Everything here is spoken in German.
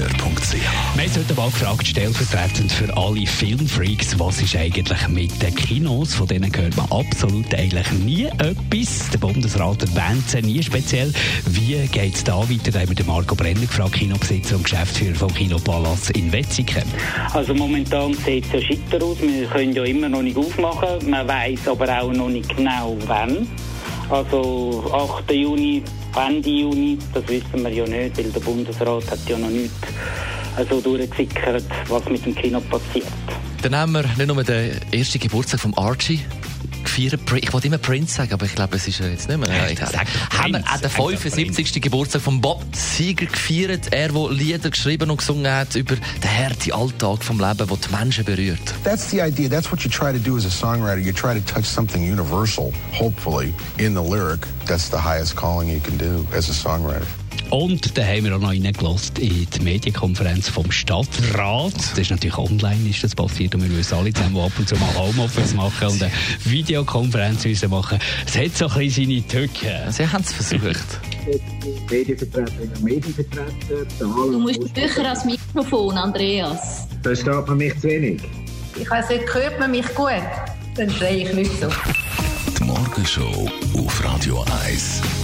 AlexanderKeller.ch Wir haben heute mal gefragt, stellvertretend für alle Filmfreaks, was ist eigentlich mit den Kinos? Von denen hört man absolut eigentlich nie etwas. Der Bundesrat erwähnt sie nie speziell. Wie geht es da weiter? Da haben wir Marco Brenner gefragt, Kinobesitzer und Geschäftsführer vom Kinopalast in Wetzikon. Also momentan sieht es ja schitter aus. Wir können ja immer noch nicht aufmachen. Man weiß aber auch noch nicht genau wann. Also 8. Juni, Ende Juni, das wissen wir ja nicht, weil der Bundesrat hat ja noch nicht so durchgesickert, was mit dem Kino passiert. Dann haben wir nicht nur den ersten Geburtstag von Archie gefeiert. Ich wollte immer Prince sagen, aber ich glaube, es ist er jetzt nicht mehr. Ja, egal. haben wir auch den sag doch 75. Geburtstag von Bob Seger gefeiert. Er, der Lieder geschrieben und gesungen hat über den harten Alltag vom Leben, der die Menschen berührt. That's the idea. That's what you try to do as a songwriter. You try to touch something universal, hopefully, in the lyric. That's the highest calling you can do as a songwriter. Und dann haben wir auch noch reingelassen in die Medienkonferenz vom Stadtrat. Das ist natürlich online ist das passiert und wir wissen alle zusammen, die ab und zu mal Homeoffice machen und eine Videokonferenz müssen machen. Es hat so ein bisschen seine Tücken. Sie haben es versucht. Medienvertreterinnen und Medienvertreter. Du musst sicher ans Mikrofon, Andreas. Versteht man mich zu wenig? Ich weiss nicht, hört man mich gut? Dann schreie ich nicht so. Die Morgenshow auf Radio 1.